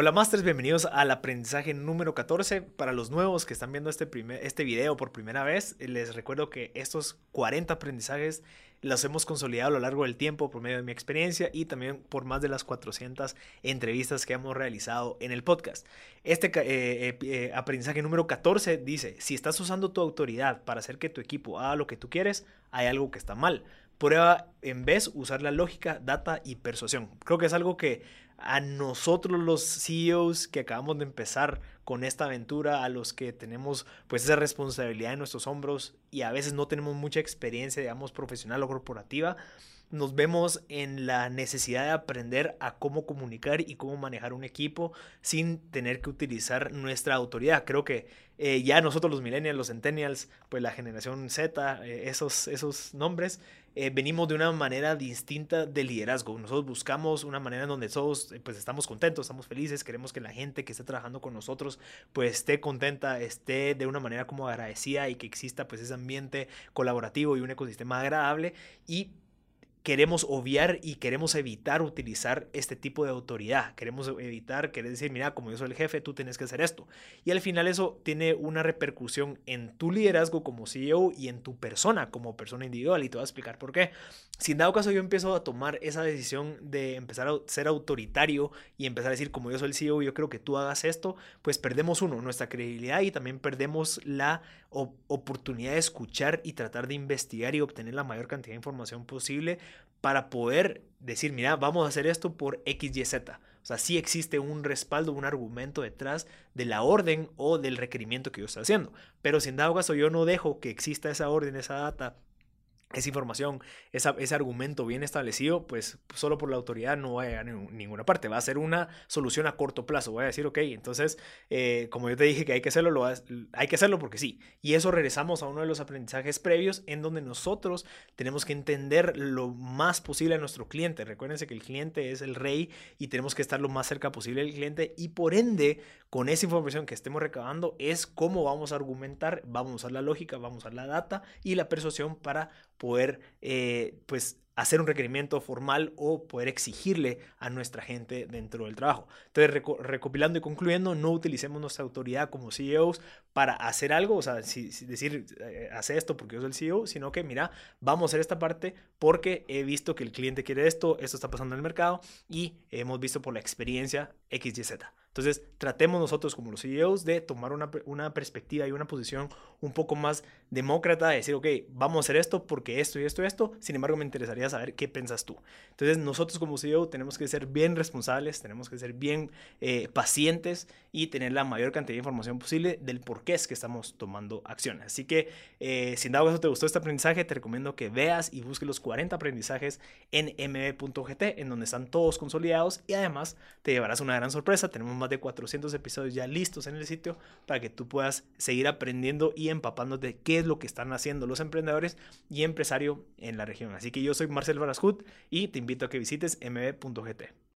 Hola Masters, bienvenidos al aprendizaje número 14. Para los nuevos que están viendo este, primer, este video por primera vez, les recuerdo que estos 40 aprendizajes los hemos consolidado a lo largo del tiempo por medio de mi experiencia y también por más de las 400 entrevistas que hemos realizado en el podcast. Este eh, eh, eh, aprendizaje número 14 dice, si estás usando tu autoridad para hacer que tu equipo haga lo que tú quieres, hay algo que está mal. Prueba en vez usar la lógica, data y persuasión. Creo que es algo que a nosotros los CEOs que acabamos de empezar con esta aventura, a los que tenemos pues esa responsabilidad en nuestros hombros y a veces no tenemos mucha experiencia, digamos, profesional o corporativa, nos vemos en la necesidad de aprender a cómo comunicar y cómo manejar un equipo sin tener que utilizar nuestra autoridad. Creo que eh, ya nosotros los millennials, los centennials, pues la generación Z, eh, esos, esos nombres, eh, venimos de una manera distinta de liderazgo. Nosotros buscamos una manera en donde todos pues estamos contentos, estamos felices, queremos que la gente que esté trabajando con nosotros pues esté contenta, esté de una manera como agradecida y que exista pues ese ambiente colaborativo y un ecosistema agradable. Y queremos obviar y queremos evitar utilizar este tipo de autoridad. Queremos evitar, querer decir, mira, como yo soy el jefe, tú tienes que hacer esto. Y al final eso tiene una repercusión en tu liderazgo como CEO y en tu persona como persona individual. Y te voy a explicar por qué. Si en dado caso yo empiezo a tomar esa decisión de empezar a ser autoritario y empezar a decir, como yo soy el CEO, yo creo que tú hagas esto, pues perdemos uno, nuestra credibilidad y también perdemos la oportunidad de escuchar y tratar de investigar y obtener la mayor cantidad de información posible para poder decir, mira, vamos a hacer esto por X, Y, Z. O sea, sí existe un respaldo, un argumento detrás de la orden o del requerimiento que yo estoy haciendo. Pero si en dado caso yo no dejo que exista esa orden, esa data esa información, ese argumento bien establecido, pues solo por la autoridad no va a llegar a ninguna parte. Va a ser una solución a corto plazo. Voy a decir, ok, entonces, eh, como yo te dije que hay que hacerlo, lo hay que hacerlo porque sí. Y eso regresamos a uno de los aprendizajes previos en donde nosotros tenemos que entender lo más posible a nuestro cliente. Recuérdense que el cliente es el rey y tenemos que estar lo más cerca posible del cliente y por ende, con esa información que estemos recabando, es cómo vamos a argumentar, vamos a usar la lógica, vamos a usar la data y la persuasión para poder eh, pues hacer un requerimiento formal o poder exigirle a nuestra gente dentro del trabajo. Entonces, recopilando y concluyendo, no utilicemos nuestra autoridad como CEOs para hacer algo, o sea, decir, eh, hace esto porque yo soy el CEO, sino que, mira, vamos a hacer esta parte porque he visto que el cliente quiere esto, esto está pasando en el mercado y hemos visto por la experiencia X, Y, Z. Entonces, tratemos nosotros como los CEOs de tomar una, una, perspectiva y una posición un poco más demócrata, de decir, ok, vamos a hacer esto porque esto y esto y esto, sin embargo, me interesaría saber qué piensas tú. Entonces, nosotros como CEO tenemos que ser bien responsables, tenemos que ser bien eh, pacientes y tener la mayor cantidad de información posible del por qué es que estamos tomando acción. Así que, eh, si en dado caso te gustó este aprendizaje, te recomiendo que veas y busques los 40 aprendizajes en mb.gt, en donde están todos consolidados y además te llevarás una gran sorpresa. Tenemos más de 400 episodios ya listos en el sitio para que tú puedas seguir aprendiendo y empapándote qué es lo que están haciendo los emprendedores y empresarios en la región. Así que yo soy Marcel Barascut y te invito a que visites mb.gt.